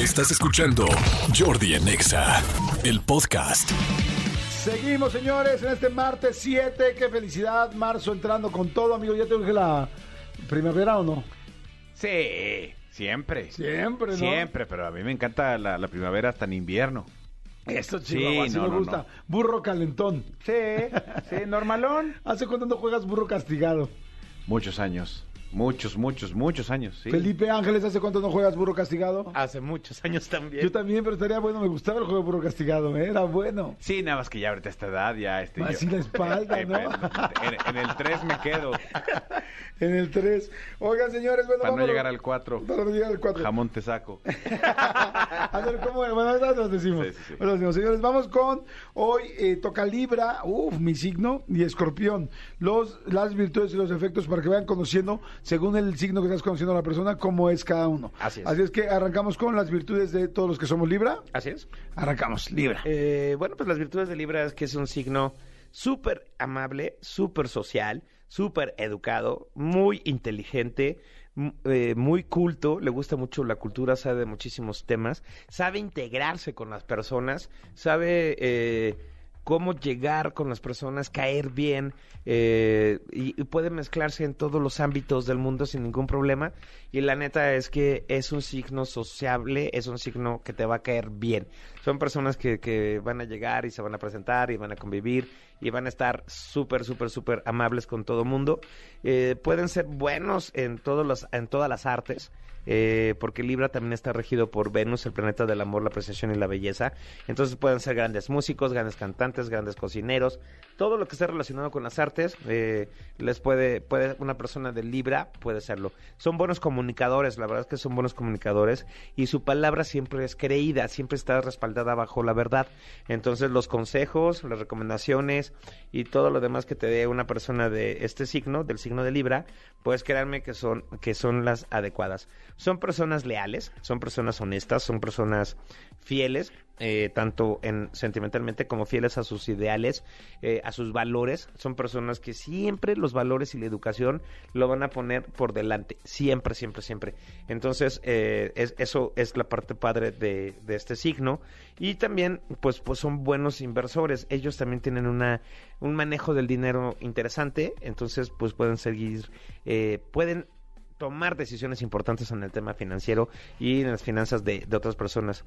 Estás escuchando Jordi en Exa, el podcast. Seguimos, señores, en este martes 7. Qué felicidad, marzo entrando con todo, amigo. ¿Ya te dije la primavera o no? Sí, siempre. Siempre, ¿no? Siempre, pero a mí me encanta la, la primavera hasta en invierno. Esto, Sí, chico, así no, me no, gusta. no. Burro calentón. Sí, sí, normalón. ¿Hace cuánto no juegas burro castigado? Muchos años. Muchos, muchos, muchos años, sí. Felipe Ángeles, ¿hace cuánto no juegas burro castigado? Hace muchos años también. Yo también, pero estaría bueno, me gustaba el juego de burro castigado, ¿eh? era bueno. Sí, nada más que ya ahorita a esta edad ya... Este, Así yo- la espalda, ¿no? en, en el 3 me quedo. En el 3. Oigan, señores, bueno, Para no llegar al 4. Para no llegar al 4. Jamón te saco. A ver, ¿cómo? Bueno, nos decimos. Sí, sí, decimos. Señores, vamos con hoy eh, toca Libra, uff, mi signo, y Escorpión. Los, las virtudes y los efectos para que vayan conociendo, según el signo que estás conociendo a la persona, cómo es cada uno. Así es. Así es que arrancamos con las virtudes de todos los que somos Libra. Así es. Arrancamos, Libra. Eh, bueno, pues las virtudes de Libra es que es un signo súper amable, súper social, súper educado, muy inteligente, eh, muy culto, le gusta mucho la cultura, sabe de muchísimos temas, sabe integrarse con las personas, sabe eh, cómo llegar con las personas, caer bien eh, y, y puede mezclarse en todos los ámbitos del mundo sin ningún problema. Y la neta es que es un signo sociable, es un signo que te va a caer bien. Son personas que, que van a llegar y se van a presentar y van a convivir y van a estar súper, súper, súper amables con todo mundo. Eh, pueden ser buenos en, todos los, en todas las artes. eh, porque Libra también está regido por Venus, el planeta del amor, la apreciación y la belleza. Entonces pueden ser grandes músicos, grandes cantantes, grandes cocineros, todo lo que esté relacionado con las artes, eh, les puede, puede, una persona de Libra puede serlo. Son buenos comunicadores, la verdad es que son buenos comunicadores y su palabra siempre es creída, siempre está respaldada bajo la verdad. Entonces los consejos, las recomendaciones y todo lo demás que te dé una persona de este signo, del signo de Libra, pues créanme que son, que son las adecuadas. Son personas leales, son personas honestas, son personas fieles, eh, tanto en sentimentalmente como fieles a sus ideales, eh, a sus valores. Son personas que siempre los valores y la educación lo van a poner por delante, siempre, siempre, siempre. Entonces, eh, es- eso es la parte padre de, de este signo. Y también, pues, pues son buenos inversores. Ellos también tienen una, un manejo del dinero interesante. Entonces, pues pueden seguir, eh, pueden tomar decisiones importantes en el tema financiero y en las finanzas de, de otras personas.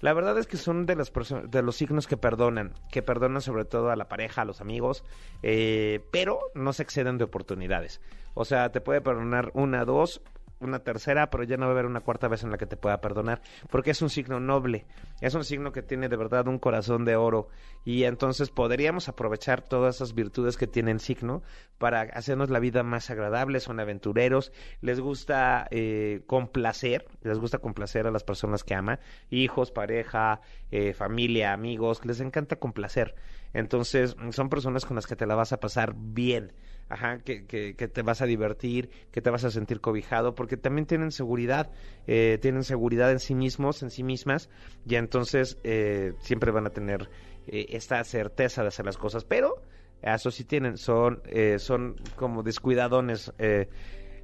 La verdad es que son de las de los signos que perdonan, que perdonan sobre todo a la pareja, a los amigos, eh, pero no se exceden de oportunidades. O sea, te puede perdonar una, dos, una tercera, pero ya no va a haber una cuarta vez en la que te pueda perdonar, porque es un signo noble, es un signo que tiene de verdad un corazón de oro y entonces podríamos aprovechar todas esas virtudes que tiene el signo para hacernos la vida más agradable, son aventureros, les gusta eh, complacer, les gusta complacer a las personas que ama, hijos, pareja, eh, familia, amigos, les encanta complacer. Entonces, son personas con las que te la vas a pasar bien. Ajá, que, que, que te vas a divertir, que te vas a sentir cobijado, porque también tienen seguridad, eh, tienen seguridad en sí mismos, en sí mismas, y entonces eh, siempre van a tener eh, esta certeza de hacer las cosas, pero eso sí tienen, son, eh, son como descuidadones, eh,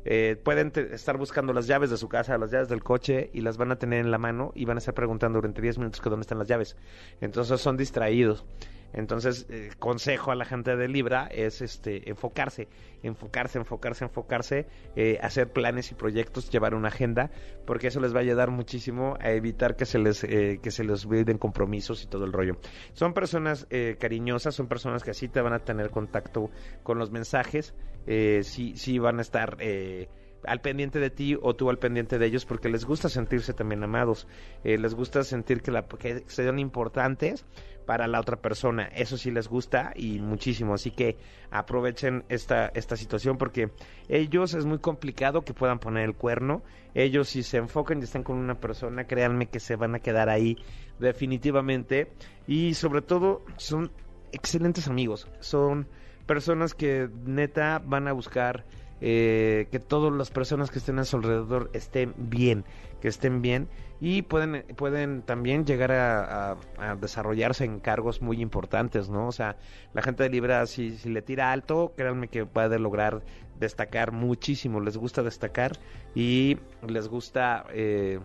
eh, pueden estar buscando las llaves de su casa, las llaves del coche y las van a tener en la mano y van a estar preguntando durante 10 minutos que dónde están las llaves. Entonces son distraídos. Entonces, eh, consejo a la gente de Libra es este enfocarse, enfocarse, enfocarse, enfocarse, eh, hacer planes y proyectos, llevar una agenda, porque eso les va a ayudar muchísimo a evitar que se les eh, que se les olviden compromisos y todo el rollo. Son personas eh, cariñosas, son personas que así te van a tener contacto con los mensajes, eh, sí, sí van a estar eh, al pendiente de ti o tú al pendiente de ellos porque les gusta sentirse también amados, eh, les gusta sentir que, la, que sean importantes para la otra persona, eso sí les gusta y muchísimo, así que aprovechen esta, esta situación porque ellos es muy complicado que puedan poner el cuerno, ellos si se enfocan y están con una persona, créanme que se van a quedar ahí definitivamente. Y sobre todo son excelentes amigos, son personas que neta van a buscar eh, que todas las personas que estén a su alrededor estén bien, que estén bien y pueden, pueden también llegar a, a- desarrollarse en cargos muy importantes, ¿no? O sea, la gente de Libra, si, si le tira alto, créanme que puede lograr destacar muchísimo, les gusta destacar y les gusta... eh,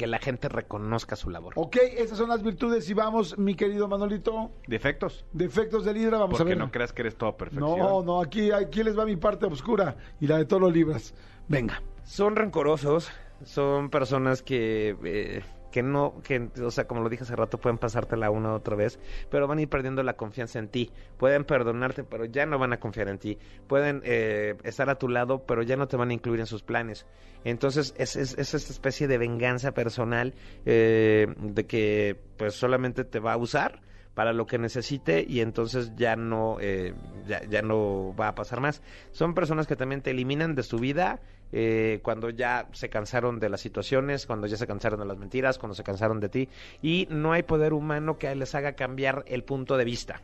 que la gente reconozca su labor. Ok, esas son las virtudes y vamos, mi querido Manolito. Defectos. Defectos de Libra, vamos a Porque ver. no creas que eres toda perfección. no, no, aquí, aquí les va mi parte oscura y la de todos los Libras. Venga. Son rencorosos, son personas que, eh, que no, que, o sea, como lo dije hace rato, pueden pasártela una otra vez, pero van a ir perdiendo la confianza en ti. Pueden perdonarte, pero ya no van a confiar en ti. Pueden eh, estar a tu lado, pero ya no te van a incluir en sus planes. Entonces, es, es, es esta especie de venganza personal eh, de que, pues, solamente te va a usar para lo que necesite y entonces ya no eh, ya, ya no va a pasar más son personas que también te eliminan de su vida eh, cuando ya se cansaron de las situaciones cuando ya se cansaron de las mentiras cuando se cansaron de ti. Y no hay poder humano que les haga cambiar el punto de vista.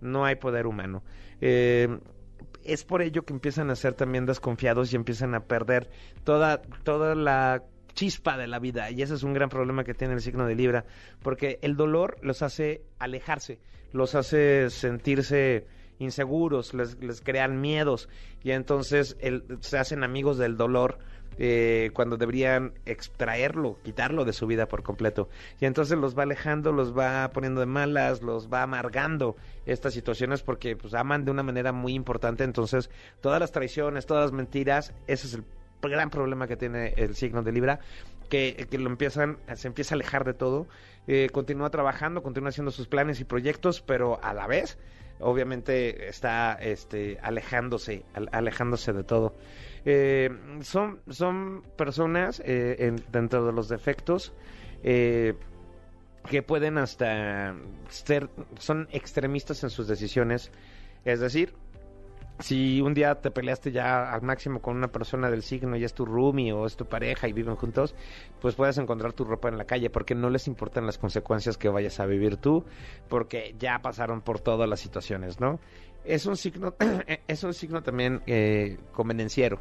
No hay poder humano. Eh, es por ello que empiezan a ser también desconfiados y empiezan a perder toda toda la chispa de la vida. Y ese es un gran problema que tiene el signo de Libra porque el dolor los hace alejarse los hace sentirse inseguros les, les crean miedos y entonces el- se hacen amigos del dolor eh, cuando deberían extraerlo, quitarlo de su vida por completo. Y entonces los va alejando, los va poniendo de malas, los va amargando estas situaciones porque pues aman de una manera muy importante. Entonces todas las traiciones, todas las mentiras, ese es el gran problema que tiene el signo de Libra, que, que lo empiezan, se empieza a alejar de todo, eh, continúa trabajando, continúa haciendo sus planes y proyectos, pero a la vez, obviamente, está este, alejándose, al- alejándose de todo. Eh, son, son personas eh, en- dentro de los defectos eh, que pueden hasta ser, son extremistas en sus decisiones, es decir, si un día te peleaste ya al máximo con una persona del signo y es tu roomie o es tu pareja y viven juntos, pues puedes encontrar tu ropa en la calle porque no les importan las consecuencias que vayas a vivir tú, porque ya pasaron por todas las situaciones, ¿no? Es un signo, es un signo también eh, convenenciero,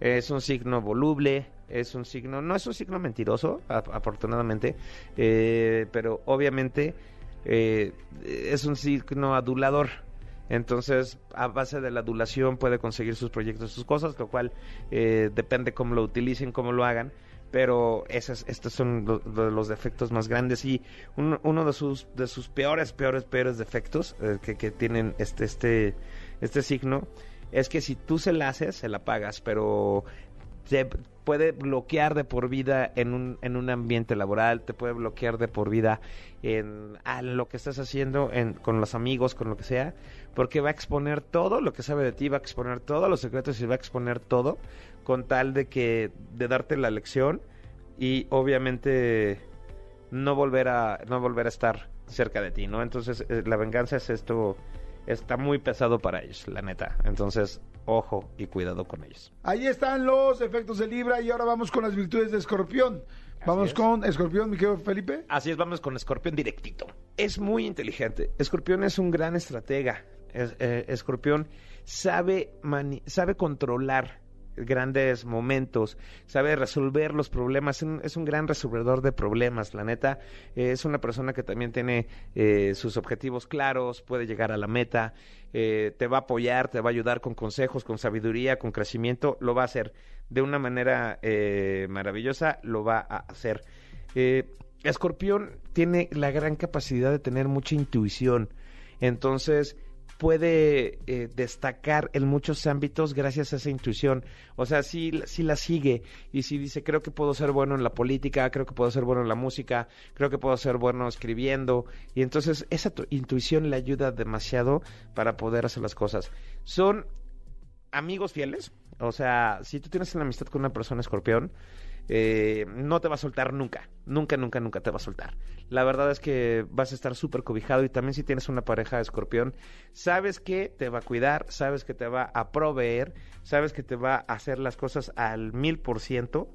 es un signo voluble, es un signo, no es un signo mentiroso, afortunadamente, eh, pero obviamente eh, es un signo adulador. Entonces, a base de la adulación puede conseguir sus proyectos, sus cosas, lo cual eh, depende cómo lo utilicen, cómo lo hagan. Pero esos, estos son lo- lo- los defectos más grandes y uno, de sus de sus peores, peores, peores defectos eh, que, que tienen este este este signo es que si tú se la haces, se la pagas, pero puede bloquear de por vida en un, en un ambiente laboral, te puede bloquear de por vida en a lo que estás haciendo en, con los amigos, con lo que sea, porque va a exponer todo lo que sabe de ti, va a exponer todos los secretos y va a exponer todo con tal de que de darte la lección y obviamente no volver a no volver a estar cerca de ti, ¿no? Entonces eh, la venganza es esto está muy pesado para ellos, la neta. Entonces, ojo y cuidado con ellos. Ahí están los efectos de Libra y ahora vamos con las virtudes de Escorpión. Vamos es. con Escorpión, mi querido Felipe. Así es, vamos con Escorpión directito. Es muy inteligente. Escorpión es un gran estratega. Es- eh, Escorpión sabe controlar grandes momentos, sabe resolver los problemas, es un, gran resolvedor de problemas, la neta, eh, es una persona que también tiene eh, sus objetivos claros, puede llegar a la meta, eh, te va a apoyar, te va a ayudar con consejos, con sabiduría, con crecimiento, lo va a hacer de una manera eh, maravillosa, lo va a hacer. Escorpión tiene la gran capacidad de tener mucha intuición, entonces puede eh, destacar en muchos ámbitos gracias a esa intuición. O sea, si, si la sigue y si dice, creo que puedo ser bueno en la política, creo que puedo ser bueno en la música, creo que puedo ser bueno escribiendo. Y entonces esa tu- intuición le ayuda demasiado para poder hacer las cosas. Son amigos fieles. O sea, si tú tienes una amistad con una persona escorpión, eh, no te va a soltar nunca. Nunca, nunca, nunca te va a soltar. La verdad es que vas a estar súper cobijado y también si tienes una pareja de escorpión, sabes que te va a cuidar, sabes que te va a proveer, sabes que te va a hacer las cosas al mil por ciento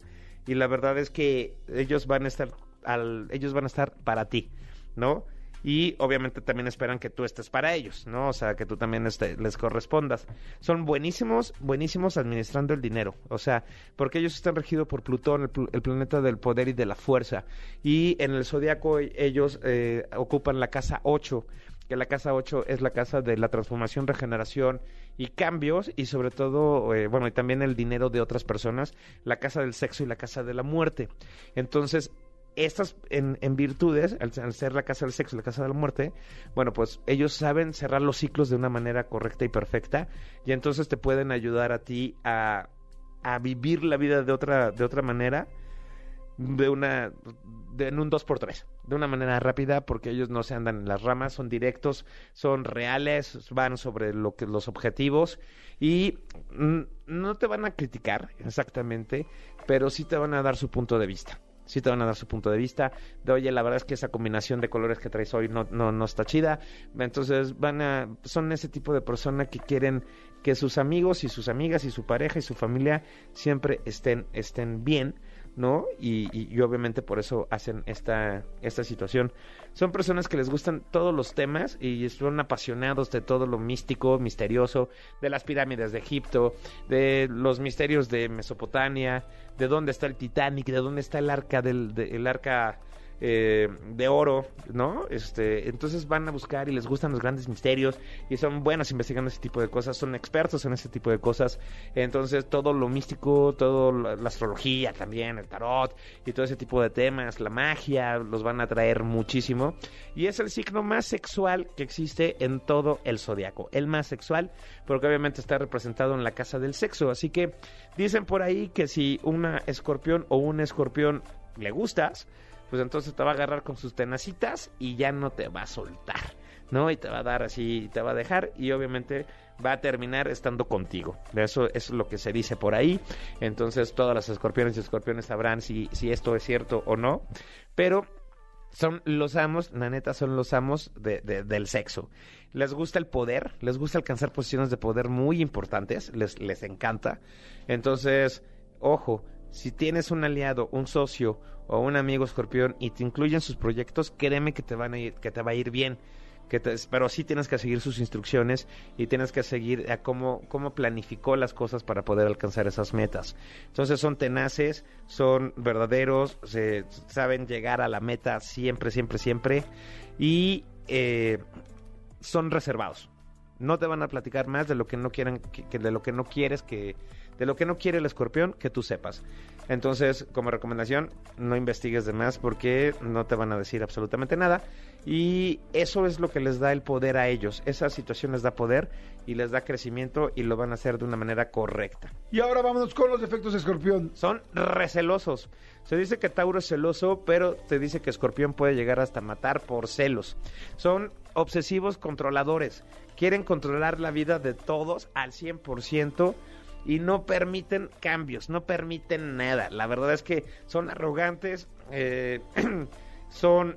y la verdad es que ellos van a estar al, ellos van a estar para ti, ¿no? Y obviamente también esperan que tú estés para ellos, ¿no? O sea, que tú también este, les correspondas. Son buenísimos, buenísimos administrando el dinero. O sea, porque ellos están regidos por Plutón, el, pl- el planeta del poder y de la fuerza. Y en el zodiaco e- ellos eh, ocupan la casa 8, que la casa 8 es la casa de la transformación, regeneración y cambios, y sobre todo, eh, bueno, y también el dinero de otras personas, la casa del sexo y la casa de la muerte. Entonces, estas en, virtudes, al, ser la casa del sexo la casa de la muerte, bueno, pues ellos saben cerrar los ciclos de una manera correcta y perfecta y entonces te pueden ayudar a ti a, vivir la vida de otra, de otra manera, de una, en un 2x3, de una manera rápida porque ellos no se andan en las ramas, son directos, son reales, van sobre lo que, los objetivos y no te van a criticar exactamente, pero sí te van a dar su punto de vista sí te van a dar su punto de vista. De oye la verdad es que esa combinación de colores que traes hoy no no no está chida. Entonces van a son ese tipo de persona que quieren que sus amigos y sus amigas y su pareja y su familia siempre estén estén bien no y, y, obviamente por eso hacen esta esta situación. Son personas que les gustan todos los temas y son apasionados de todo lo místico misterioso de las pirámides de Egipto de los misterios de Mesopotamia de dónde está el Titanic, de dónde está el arca del de, el arca eh, de oro, ¿no? Este, entonces van a buscar y les gustan los grandes misterios y son buenos investigando ese tipo de cosas, son expertos en ese tipo de cosas. Entonces todo lo místico, todo la, la astrología también, el tarot y todo ese tipo de temas, la magia, los van a atraer muchísimo. Y es el signo más sexual que existe en todo el zodiaco, el más sexual, porque obviamente está representado en la casa del sexo. Así que dicen por ahí que si una escorpión o un escorpión le gustas, pues entonces te va a agarrar con sus tenacitas y ya no te va a soltar, ¿no? Y te va a dar así, te va a dejar y obviamente va a terminar estando contigo. Eso, es lo que se dice por ahí. Entonces todas las escorpiones y escorpiones sabrán si, si esto es cierto o no. Pero son los amos, la neta, son los amos de, de, del sexo. Les gusta el poder, les gusta alcanzar posiciones de poder muy importantes, les, les encanta. Entonces, ojo, si tienes un aliado, un socio o un amigo escorpión y te incluyen sus proyectos, créeme que te van a ir, que te va a ir bien. Que pero sí tienes que seguir sus instrucciones y tienes que seguir a cómo, cómo planificó las cosas para poder alcanzar esas metas. Entonces son tenaces, son verdaderos, se, saben llegar a la meta siempre, siempre, siempre y eh, son reservados. No te van a platicar más de lo que no quieran, que, que de lo que no quieres que, de lo que no quiere el escorpión que tú sepas. Entonces, como recomendación, no investigues de más porque no te van a decir absolutamente nada. Y eso es lo que les da el poder a ellos. Esa situación les da poder y les da crecimiento y lo van a hacer de una manera correcta. Y ahora vámonos con los efectos de escorpión. Son recelosos. Se dice que Tauro es celoso, pero te dice que escorpión puede llegar hasta matar por celos. Son obsesivos controladores. Quieren controlar la vida de todos al 100% y no permiten cambios, no permiten nada. La verdad es que son arrogantes, eh, son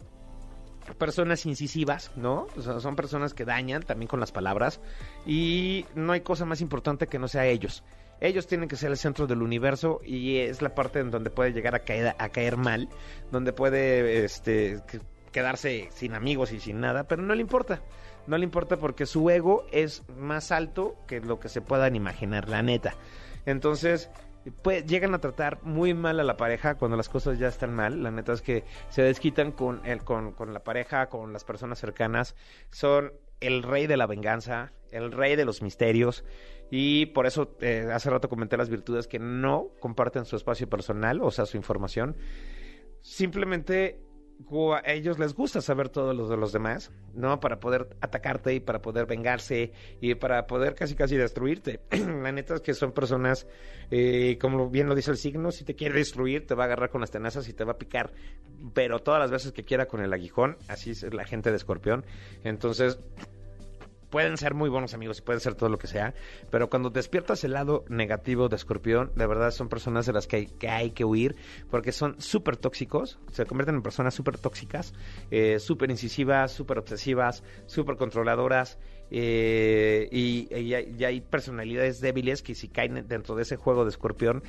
personas incisivas, ¿no? O sea, son personas que dañan también con las palabras y no hay cosa más importante que no sea ellos. Ellos tienen que ser el centro del universo y es la parte en donde puede llegar a caer, a caer mal, donde puede este, quedarse sin amigos y sin nada, pero no le importa. No le importa porque su ego es más alto que lo que se puedan imaginar, la neta. Entonces, pues llegan a tratar muy mal a la pareja cuando las cosas ya están mal. La neta es que se desquitan con, el, con, con la pareja, con las personas cercanas. Son el rey de la venganza, el rey de los misterios. Y por eso eh, hace rato comenté las virtudes que no comparten su espacio personal, o sea, su información. Simplemente a ellos les gusta saber todo lo de los demás, ¿no? Para poder atacarte y para poder vengarse y para poder casi casi destruirte. La neta es que son personas, eh, como bien lo dice el signo, si te quiere destruir, te va a agarrar con las tenazas y te va a picar. Pero todas las veces que quiera con el aguijón, así es la gente de escorpión. Entonces, pueden ser muy buenos amigos y pueden ser todo lo que sea, pero cuando despiertas el lado negativo de Escorpión, de verdad son personas de las que hay que, huir porque son súper tóxicos, se convierten en personas súper tóxicas, eh, súper incisivas, súper obsesivas, súper controladoras. Eh, y, y, hay, y, hay, personalidades débiles que si caen dentro de ese juego de escorpión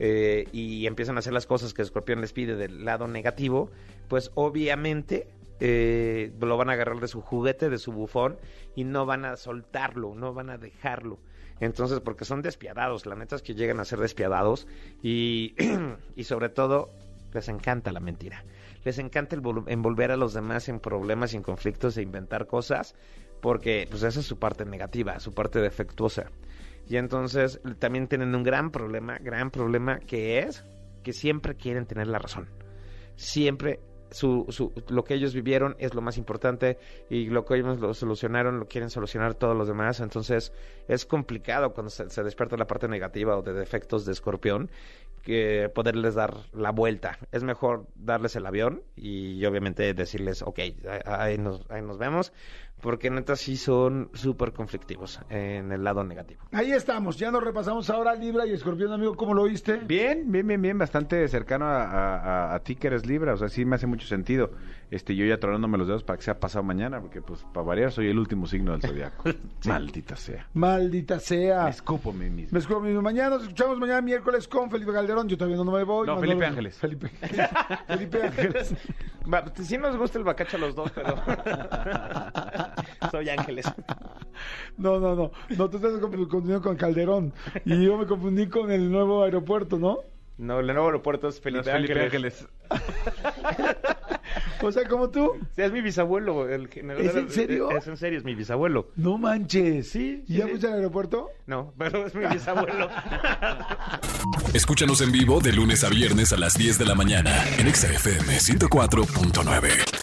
eh, y empiezan a hacer las cosas que escorpión les pide del lado negativo, pues obviamente eh, lo van a agarrar de su juguete, de su bufón, y no van a soltarlo, no van a dejarlo. Entonces, porque son despiadados, la neta es que llegan a ser despiadados y, y sobre todo les encanta la mentira. Les encanta envolver a los demás en problemas y en conflictos e inventar cosas, porque pues esa es su parte negativa, su parte defectuosa. Y entonces también tienen un gran problema, gran problema que es que siempre quieren tener la razón siempre su, su, lo que ellos vivieron es lo más importante y lo que ellos lo solucionaron lo quieren solucionar todos los demás. Entonces es complicado cuando se, despierta la parte negativa o de defectos de escorpión que poderles dar la vuelta. Es mejor darles el avión y obviamente decirles, ok, ahí nos, ahí nos vemos, porque neta sí son súper conflictivos en el lado negativo. Ahí estamos, ya nos repasamos ahora Libra y Escorpión, amigo, ¿cómo lo oíste? Bien, bien, bien, bien, bastante cercano a, a- a ti que eres Libra, o sea, sí me hace mucho sentido. Este, yo ya tronándome los dedos para que sea pasado mañana, porque pues para variar soy el último signo del zodiaco. Maldita sea. Maldita sea. Me escupo a mí mismo. Me escucho mismo. Mañana nos escuchamos mañana miércoles con Felipe Calderón. Yo todavía no me voy. No, Felipe no- Ángeles. Felipe, Felipe Ángeles. Va, sí nos gusta el bacacho a los dos, pero soy Ángeles. No, no, no. No, tú estás confundiendo con Calderón. Y yo me confundí con el nuevo aeropuerto, ¿no? No, el nuevo aeropuerto es No, Felipe, es Felipe Ángeles. Ángeles. O sea, como tú. Sí, es mi bisabuelo. El general- ¿Es en serio? Es en serio, es mi bisabuelo. No manches. Sí, ¿Y sí, ya sí. fuiste al aeropuerto? No, pero es mi bisabuelo. Escúchanos en vivo de lunes a viernes a las 10 de la mañana en Exa FM 104.9.